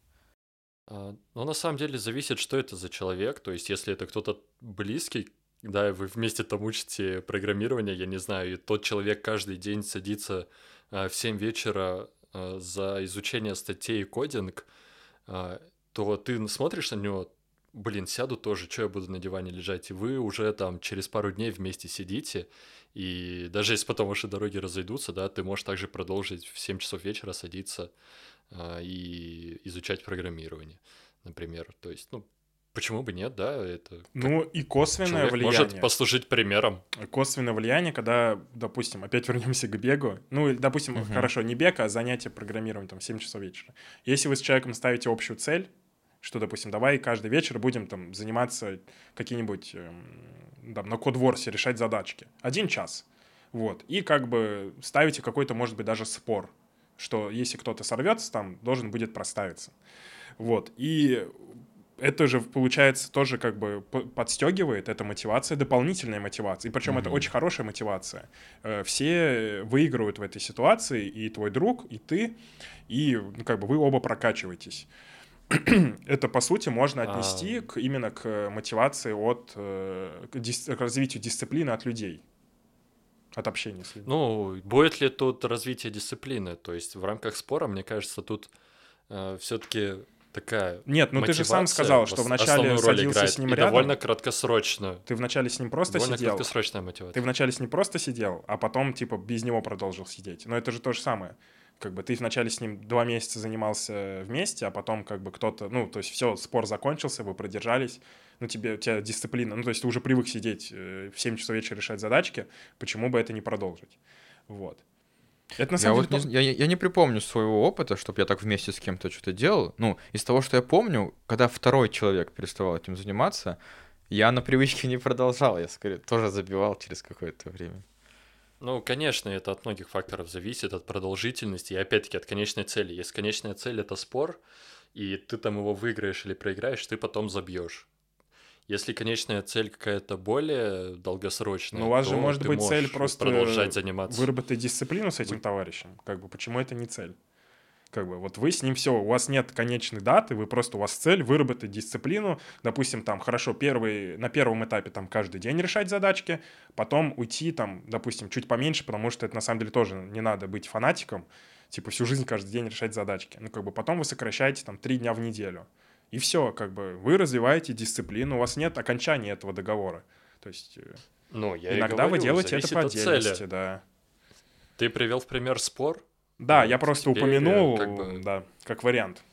Speaker 1: А, ну, на самом деле, зависит, что это за человек. То есть, если это кто-то близкий, да, вы вместе там учите программирование, я не знаю, и тот человек каждый день садится а, в 7 вечера а, за изучение статей и кодинг, то ты смотришь на него, блин, сяду тоже, что я буду на диване лежать, и вы уже там через пару дней вместе сидите, и даже если потом ваши дороги разойдутся, да, ты можешь также продолжить в 7 часов вечера садиться а, и изучать программирование, например. То есть, ну, Почему бы нет, да? Это
Speaker 3: ну и косвенное влияние.
Speaker 1: Может послужить примером.
Speaker 3: Косвенное влияние, когда, допустим, опять [laughs] вернемся к бегу. Ну, допустим, угу. хорошо, не бег, а занятие программированием там в 7 часов вечера. Если вы с человеком ставите общую цель, что, допустим, давай каждый вечер будем там заниматься какие-нибудь, эм, там, на кодворсе решать задачки. Один час. Вот. И как бы ставите какой-то, может быть, даже спор, что если кто-то сорвется, там должен будет проставиться. Вот. И это же, получается, тоже как бы подстегивает, это мотивация, дополнительная мотивация. И причем mm-hmm. это очень хорошая мотивация. Э, все выигрывают в этой ситуации, и твой друг, и ты, и ну, как бы вы оба прокачиваетесь. [clears throat] это, по сути, можно отнести а... к, именно к мотивации от, э, к, дис, к развитию дисциплины от людей, от общения с людьми.
Speaker 1: Ну, будет ли тут развитие дисциплины? То есть в рамках спора, мне кажется, тут э, все-таки такая
Speaker 3: Нет, ну ты же сам сказал, что вначале садился
Speaker 1: играет,
Speaker 3: с ним
Speaker 1: и
Speaker 3: рядом.
Speaker 1: довольно краткосрочную.
Speaker 3: Ты вначале с ним просто
Speaker 1: довольно
Speaker 3: сидел.
Speaker 1: краткосрочная мотивация.
Speaker 3: Ты вначале с ним просто сидел, а потом, типа, без него продолжил сидеть. Но это же то же самое. Как бы ты вначале с ним два месяца занимался вместе, а потом как бы кто-то, ну, то есть все, спор закончился, вы продержались, ну, тебе, у тебя дисциплина, ну, то есть ты уже привык сидеть э, в 7 часов вечера решать задачки, почему бы это не продолжить? Вот. Это на
Speaker 2: Я
Speaker 3: самом
Speaker 2: вот
Speaker 3: деле...
Speaker 2: не, я, я не припомню своего опыта, чтобы я так вместе с кем-то что-то делал. Ну, из того, что я помню, когда второй человек переставал этим заниматься, я на привычке не продолжал, я скорее тоже забивал через какое-то время.
Speaker 1: Ну, конечно, это от многих факторов зависит, от продолжительности и опять-таки от конечной цели. Если конечная цель это спор, и ты там его выиграешь или проиграешь, ты потом забьешь. Если конечная цель какая-то более долгосрочная,
Speaker 3: Ну, у вас
Speaker 1: то
Speaker 3: же может
Speaker 1: ты
Speaker 3: быть цель просто
Speaker 1: продолжать заниматься.
Speaker 3: выработать дисциплину с этим товарищем. Как бы, почему это не цель? Как бы, вот вы с ним все, у вас нет конечной даты, вы просто, у вас цель выработать дисциплину, допустим, там, хорошо, первый, на первом этапе там каждый день решать задачки, потом уйти там, допустим, чуть поменьше, потому что это на самом деле тоже не надо быть фанатиком, типа всю жизнь каждый день решать задачки. Ну, как бы потом вы сокращаете там три дня в неделю. И все, как бы вы развиваете дисциплину, у вас нет окончания этого договора. То есть э,
Speaker 1: Ну, я
Speaker 3: иногда вы
Speaker 1: говорю,
Speaker 3: делаете это по
Speaker 1: от цели.
Speaker 3: отдельности, да.
Speaker 1: Ты привел в пример спор.
Speaker 3: Да,
Speaker 1: Вот,
Speaker 3: я просто
Speaker 1: теперь,
Speaker 3: упомянул,
Speaker 1: как бы-
Speaker 3: да, как вариант.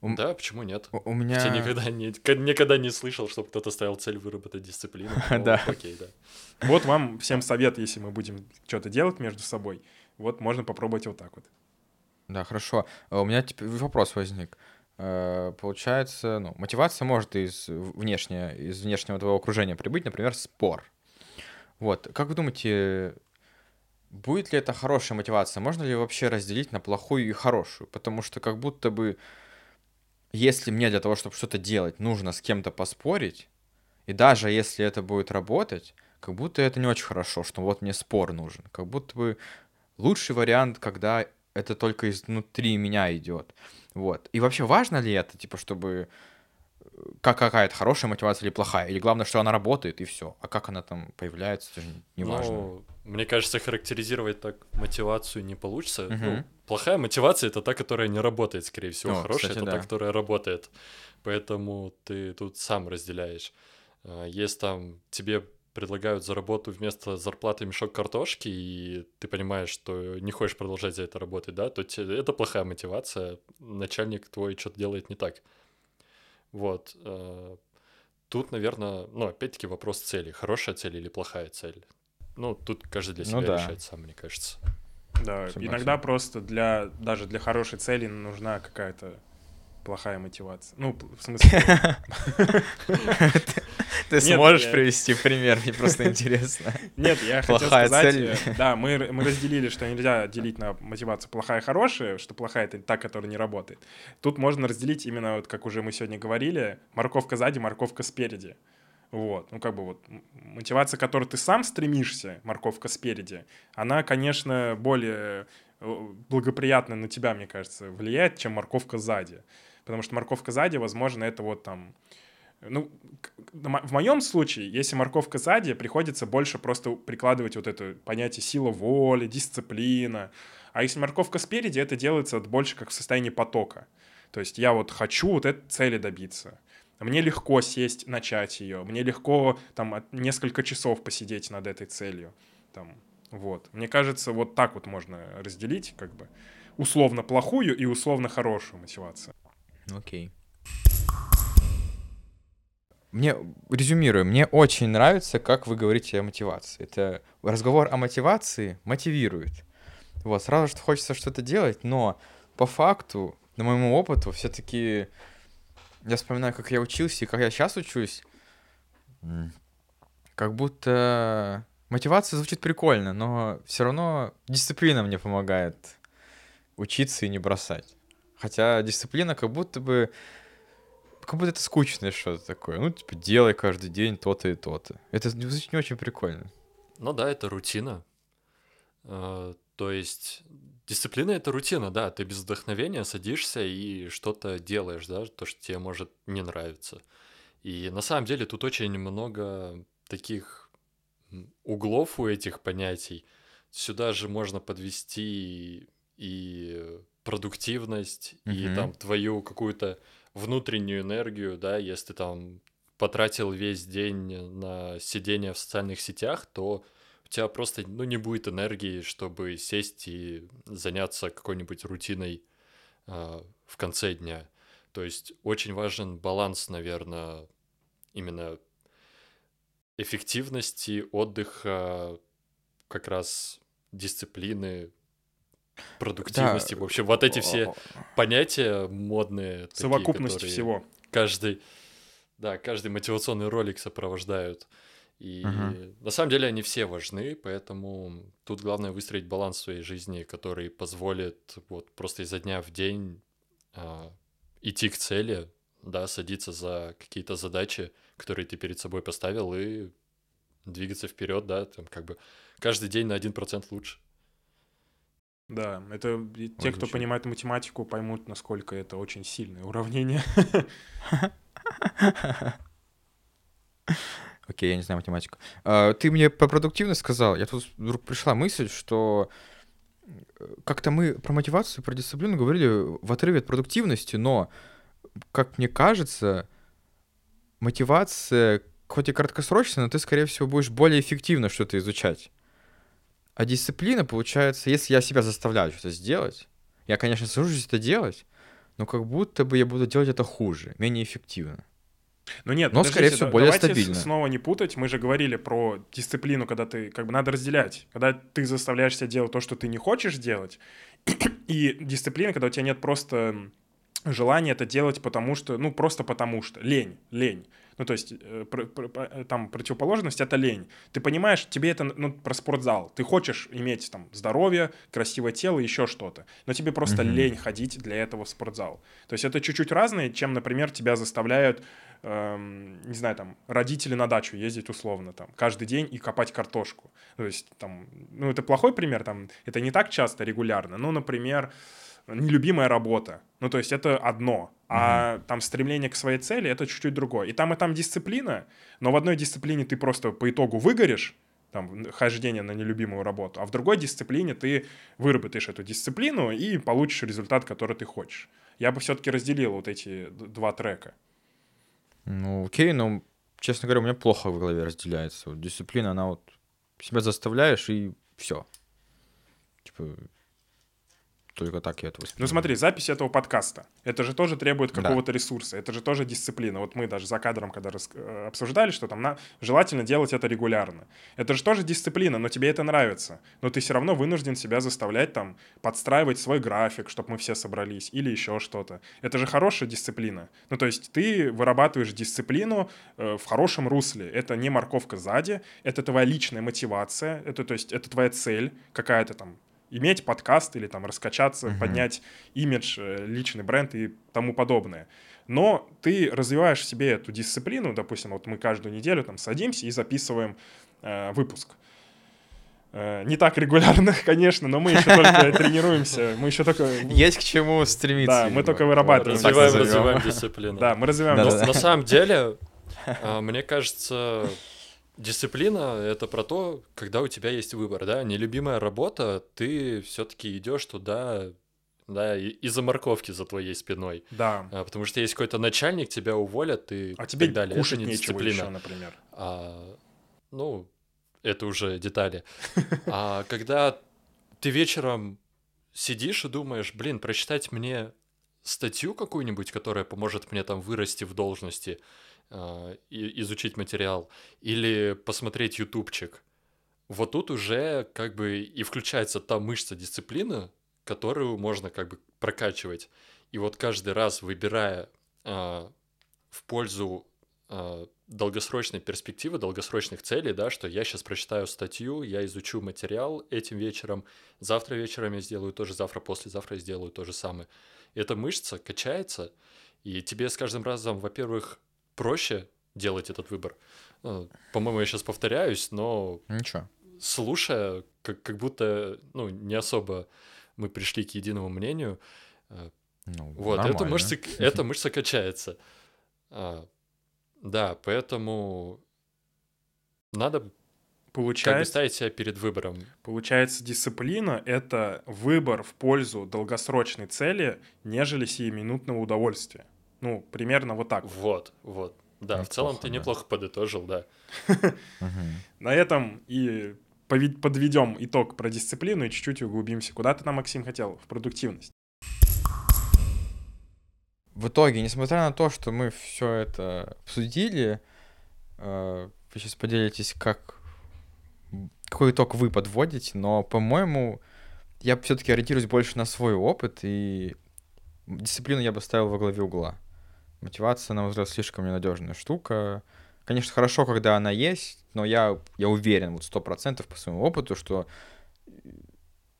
Speaker 2: Ум-
Speaker 1: Да, почему нет?
Speaker 2: У, у меня...
Speaker 1: Я никогда не, никогда не слышал, чтобы кто-то ставил цель выработать дисциплину. [laughs] но
Speaker 2: Да.
Speaker 1: Окей, да.
Speaker 3: Вот вам всем совет, если мы будем что-то делать между собой. Вот можно попробовать вот так вот.
Speaker 2: Да, хорошо. А У меня теперь вопрос возник. Э, Получается, ну, мотивация может из внешне, из внешнего твоего окружения прибыть, например, спор. Вот, как вы думаете, будет ли это хорошая мотивация? Можно ли вообще разделить на плохую и хорошую? Потому что как будто бы, если мне для того, чтобы что-то делать, нужно с кем-то поспорить, и даже если это будет работать, как будто это не очень хорошо, что вот мне спор нужен. Как будто бы лучший вариант, когда это только изнутри меня идет. Вот. И вообще важно ли это, типа, чтобы э, как какая-то хорошая мотивация или плохая? Или главное, что она работает, и все. А как она там появляется, это же не важно.
Speaker 1: Ну, мне кажется, характеризировать так мотивацию не получится. Ну,
Speaker 2: Мгм.
Speaker 1: плохая мотивация это та, которая не работает, скорее всего.
Speaker 2: О,
Speaker 1: Хорошая
Speaker 2: кстати,
Speaker 1: это та,
Speaker 2: да.
Speaker 1: которая работает. Поэтому ты тут сам разделяешь. А, Если там тебе предлагают за работу вместо зарплаты мешок картошки, и ты понимаешь, что не хочешь продолжать за это работать, да, то те- это плохая мотивация. Начальник твой что-то делает не так. Вот. э, Тут, наверное, ну, опять-таки вопрос цели. Хорошая цель или плохая цель? Ну, тут каждый для
Speaker 2: Ну
Speaker 1: себя
Speaker 2: да.
Speaker 1: решает сам, мне кажется.
Speaker 3: Да,
Speaker 2: Согласен.
Speaker 3: иногда просто для даже для хорошей цели нужна какая-то плохая мотивация. Ну, в смысле, [laughs] [laughs]
Speaker 2: Ты сможешь привести пример? Мне просто интересно. [laughs]
Speaker 3: нет, я хотел
Speaker 2: Плохая
Speaker 3: сказать,
Speaker 2: цель.
Speaker 3: э, да, мы разделили, что нельзя делить на мотивацию плохая и хорошая, что плохая это та, которая не работает. Тут можно разделить именно вот как уже мы сегодня говорили, морковка сзади, морковка спереди. Вот, ну как бы вот мотивация, к которой ты сам стремишься, морковка спереди, она, конечно, более э, благоприятно на тебя, мне кажется, влияет, чем морковка сзади. Потому что морковка сзади, возможно, это вот там... Ну, на мо- в моем случае, если морковка сзади, приходится больше просто прикладывать вот это понятие сила воли, дисциплина. А если морковка спереди, это делается больше как в состоянии потока. То есть я вот хочу вот этой цели добиться. Мне легко сесть, начать ее. Мне легко там несколько часов посидеть над этой целью. Там, вот. Мне кажется, вот так вот можно разделить, как бы, условно плохую и условно хорошую мотивацию.
Speaker 2: Окей. Мне, резюмирую, мне очень нравится, как вы говорите о мотивации. Это разговор о мотивации мотивирует. Вот, сразу же хочется что-то делать, но по факту, на моему опыту, все-таки я вспоминаю, как я учился и как я сейчас учусь, как будто мотивация звучит прикольно, но все равно дисциплина мне помогает учиться и не бросать. Хотя дисциплина как будто бы... Как будто это скучное что-то такое. Ну, типа, делай каждый день то-то и то-то. Это звучит не очень прикольно.
Speaker 1: Ну да, это рутина. Э, То есть дисциплина — это рутина, да. Ты без вдохновения садишься и что-то делаешь, да, то, что тебе может не нравиться. И на самом деле тут очень много таких углов у этих понятий. Сюда же можно подвести и продуктивность и
Speaker 2: Мгм.
Speaker 1: там твою какую-то внутреннюю энергию, да, если ты там потратил весь день на сидение в социальных сетях, то у тебя просто, ну, не будет энергии, чтобы сесть и заняться какой-нибудь рутиной а, в конце дня. То есть очень важен баланс, наверное, именно эффективности, отдыха, как раз дисциплины, продуктивности. В общем, вот эти все понятия модные. такие,
Speaker 3: Совокупность
Speaker 1: которые
Speaker 3: всего.
Speaker 1: Каждый, да, каждый мотивационный ролик сопровождают. И
Speaker 2: Мгм.
Speaker 1: на самом деле они все важны, поэтому тут главное выстроить баланс в своей жизни, который позволит вот просто изо дня в день а, идти к цели, да, садиться за какие-то задачи, которые ты перед собой поставил, и двигаться вперед, да, там как бы каждый день на 1% лучше.
Speaker 3: Да, это и те, кто понимает математику, поймут, насколько это очень сильное уравнение. [laughs]
Speaker 2: Окей, я не знаю математику. А, Ты мне по продуктивности сказал, я тут вдруг пришла мысль, что э, как-то мы про мотивацию, про дисциплину говорили в отрыве от продуктивности, но, как мне кажется, мотивация хоть и краткосрочная, но ты, скорее всего, будешь более эффективно что-то изучать. А дисциплина, получается, если я себя заставляю что-то сделать, я, конечно, сажусь это делать, но как будто бы я буду делать это хуже, менее эффективно.
Speaker 3: Ну нет,
Speaker 2: Но, скорее всего, более
Speaker 3: давайте
Speaker 2: стабильно.
Speaker 3: снова не путать. Мы же говорили про дисциплину, когда ты как бы надо разделять. Когда ты заставляешь себя делать то, что ты не хочешь делать, [clears throat] и дисциплина, когда у тебя нет просто желания это делать, потому что, ну просто потому что лень, лень. Ну то есть э, пр- там противоположность это лень. Ты понимаешь, тебе это ну про спортзал. Ты хочешь иметь там здоровье, красивое тело, еще что-то, но тебе просто
Speaker 2: Мгм.
Speaker 3: лень ходить для этого в спортзал. То есть это чуть-чуть разное, чем, например, тебя заставляют эм, не знаю, там, родители на дачу ездить условно, там, каждый день и копать картошку. То есть, там, ну, это плохой пример, там, это не так часто, регулярно. Ну, например, нелюбимая работа. Ну, то есть, это одно. А там стремление к своей цели — это чуть-чуть другое. И там, и там дисциплина, но в одной дисциплине ты просто по итогу выгоришь, там, хождение на нелюбимую работу, а в другой дисциплине ты выработаешь эту дисциплину и получишь результат, который ты хочешь. Я бы все-таки разделил вот эти два трека.
Speaker 2: Ну, окей, но, честно говоря, у меня плохо в голове разделяется. Вот дисциплина, она вот себя заставляешь, и все. Типа, только так я это
Speaker 3: Ну
Speaker 2: воспринимаю.
Speaker 3: смотри, запись этого подкаста, это же тоже требует
Speaker 2: Да.
Speaker 3: какого-то ресурса, это же тоже дисциплина. Вот мы даже за кадром, когда рас- э, обсуждали, что там на... желательно делать это регулярно. Это же тоже дисциплина, но тебе это нравится. Но ты все равно вынужден себя заставлять там подстраивать свой график, чтобы мы все собрались, или еще что-то. Это же хорошая дисциплина. Ну то есть ты вырабатываешь дисциплину э, в хорошем русле. Это не морковка сзади, это твоя личная мотивация, это то есть это твоя цель какая-то там иметь подкаст или там раскачаться,
Speaker 2: Мгм.
Speaker 3: поднять имидж, э, личный бренд и тому подобное. Но ты развиваешь в себе эту дисциплину, допустим, вот мы каждую неделю там садимся и записываем э, выпуск. Э, не так регулярно, [laughs] конечно, но мы еще только [laughs] тренируемся, мы еще только...
Speaker 2: Есть к чему стремиться.
Speaker 3: Да, мы только вырабатываем.
Speaker 1: Развиваем, развиваем дисциплину.
Speaker 3: Да, мы развиваем... Дисциплину.
Speaker 1: на самом деле, а, [laughs] мне кажется, дисциплина это про то, когда у тебя есть выбор, да, нелюбимая работа, ты все-таки идешь туда, да, из-за морковки за твоей спиной.
Speaker 3: Да.
Speaker 1: А, потому что есть какой-то начальник, тебя уволят и
Speaker 3: А тебе
Speaker 1: так далее. Это
Speaker 3: кушать
Speaker 1: не
Speaker 3: нечего
Speaker 1: дисциплина.
Speaker 3: еще, например.
Speaker 1: А, ну, это уже детали. [laughs] А когда ты вечером сидишь и думаешь, блин, прочитать мне статью какую-нибудь, которая поможет мне там вырасти в должности, изучить материал, или посмотреть ютубчик, вот тут уже как бы и включается та мышца дисциплины, которую можно как бы прокачивать. И вот каждый раз выбирая а, в пользу а, долгосрочной перспективы, долгосрочных целей, да, что я сейчас прочитаю статью, я изучу материал этим вечером, завтра вечером я сделаю то же, завтра, послезавтра я сделаю то же самое. Эта мышца качается, и тебе с каждым разом, во-первых, проще делать этот выбор. Ну, По-моему, я сейчас повторяюсь, но
Speaker 2: Ничего.
Speaker 1: слушая, как, как будто, ну, не особо мы пришли к единому мнению. э,
Speaker 2: Ну,
Speaker 1: Вот, эта
Speaker 2: нормально.
Speaker 1: мышца, [laughs] эта мышца качается. А, да, поэтому надо
Speaker 3: Получается,
Speaker 1: как бы ставить себя перед выбором.
Speaker 3: Получается, дисциплина — это выбор в пользу долгосрочной цели, нежели сиюминутного удовольствия. Ну, примерно вот так.
Speaker 1: Вот, вот. Да, в целом ты
Speaker 2: да.
Speaker 1: неплохо подытожил, да.
Speaker 3: На этом и подведем итог про дисциплину и чуть-чуть углубимся. Куда ты там, Максим, хотел? В продуктивность.
Speaker 2: В итоге, несмотря на то, что мы все это обсудили, э, вы сейчас поделитесь, как какой итог вы подводите, но, по-моему, я все-таки ориентируюсь больше на свой опыт, и дисциплину я бы ставил во главе угла. Мотивация, на мой взгляд, слишком ненадежная штука. Конечно, хорошо, когда она есть, но я, я уверен, вот сто процентов по своему опыту, что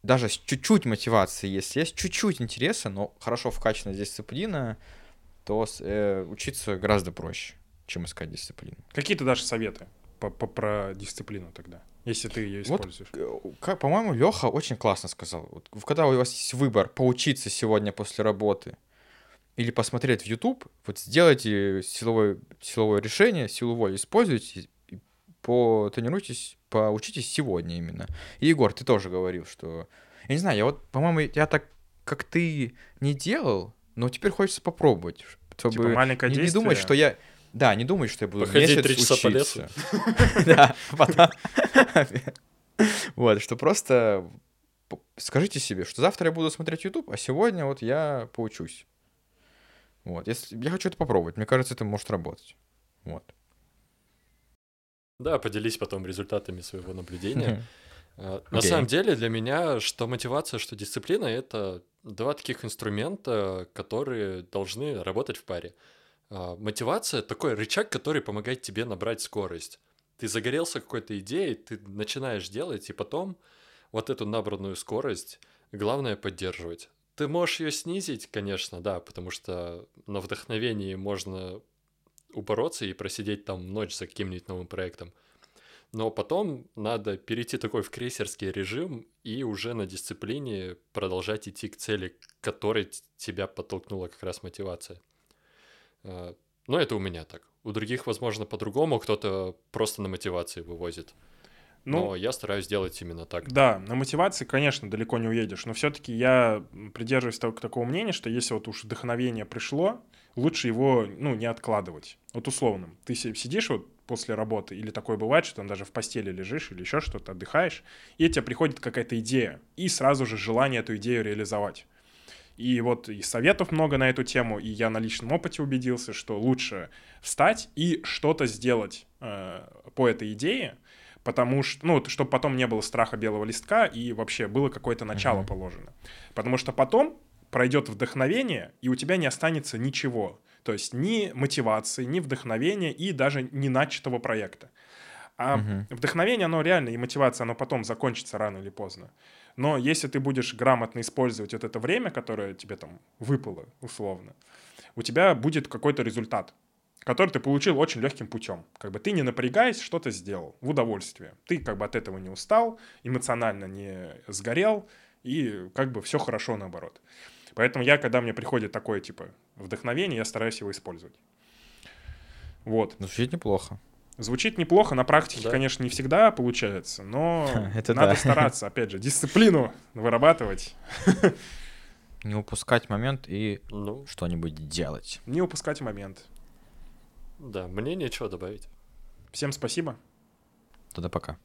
Speaker 2: даже с чуть-чуть мотивации, если есть чуть-чуть интереса, но хорошо вкачанная дисциплина, то э, учиться гораздо проще, чем искать дисциплину.
Speaker 3: Какие ты дашь советы по- по- про дисциплину тогда, если ты ее
Speaker 2: Вот
Speaker 3: используешь?
Speaker 2: Э, Как, по-моему, Леха очень классно сказал. Вот когда у вас есть выбор поучиться сегодня после работы или посмотреть в YouTube, вот сделайте силовое, силовое решение, силу воли используйте, потренируйтесь, поучитесь сегодня именно. И, Егор, ты тоже говорил, что... Я не знаю, я вот, по-моему, я так, как ты, не делал, но теперь хочется попробовать, чтобы
Speaker 3: Типа маленькое
Speaker 2: не, не думать, что я... Да, не думать, что я буду
Speaker 1: Походить
Speaker 2: месяц
Speaker 1: три часа по
Speaker 2: учиться. [laughs] Да, потом... [laughs] Вот, что просто скажите себе, что завтра я буду смотреть YouTube, а сегодня вот я поучусь. Вот, если я хочу это попробовать, мне кажется, это может работать. Вот.
Speaker 1: Да, поделись потом результатами своего наблюдения. А, На самом деле для меня что мотивация, что дисциплина — это два таких инструмента, которые должны работать в паре. А, Мотивация — такой рычаг, который помогает тебе набрать скорость. Ты загорелся какой-то идеей, ты начинаешь делать, и потом вот эту набранную скорость главное поддерживать. Ты можешь ее снизить, конечно, да, потому что на вдохновении можно упороться и просидеть там ночь за каким-нибудь новым проектом. Но потом надо перейти такой в крейсерский режим и уже на дисциплине продолжать идти к цели, которой тебя подтолкнула как раз мотивация. А, Но это у меня так. У других, возможно, по-другому. Кто-то просто на мотивации вывозит.
Speaker 3: Ну,
Speaker 1: Но я стараюсь делать именно так.
Speaker 3: Да, на мотивации, конечно, далеко не уедешь, но все-таки я придерживаюсь так- такого мнения, что если вот уж вдохновение пришло, лучше его, ну, не откладывать. Вот условно, ты си- сидишь вот после работы, или такое бывает, что там даже в постели лежишь или еще что-то, отдыхаешь, и тебе приходит какая-то идея, и сразу же желание эту идею реализовать. И вот и советов много на эту тему, и я на личном опыте убедился, что лучше встать и что-то сделать э, по этой идее, потому что, ну, чтобы потом не было страха белого листка и вообще было какое-то начало
Speaker 2: Мгм.
Speaker 3: положено. Потому что потом пройдет вдохновение, и у тебя не останется ничего. То есть ни мотивации, ни вдохновения и даже не начатого проекта. А
Speaker 2: Мгм.
Speaker 3: вдохновение, оно реально, и мотивация, оно потом закончится рано или поздно. Но если ты будешь грамотно использовать вот это время, которое тебе там выпало, условно, у тебя будет какой-то результат, который ты получил очень легким путем. Как бы ты не напрягаясь, что-то сделал в удовольствие. Ты как бы от этого не устал, эмоционально не сгорел, и как бы все хорошо наоборот. Поэтому я, когда мне приходит такое, типа, вдохновение, я стараюсь его использовать. Вот.
Speaker 2: Ну, звучит неплохо.
Speaker 3: Звучит неплохо, на практике,
Speaker 1: Да.
Speaker 3: конечно, не всегда получается, но [laughs]
Speaker 2: Это
Speaker 3: надо
Speaker 2: да.
Speaker 3: стараться, опять же, дисциплину вырабатывать,
Speaker 2: Не упускать момент и
Speaker 1: Ну,
Speaker 2: что-нибудь делать.
Speaker 3: не упускать момент.
Speaker 1: Да, мне нечего добавить.
Speaker 3: Всем спасибо.
Speaker 2: Тогда пока.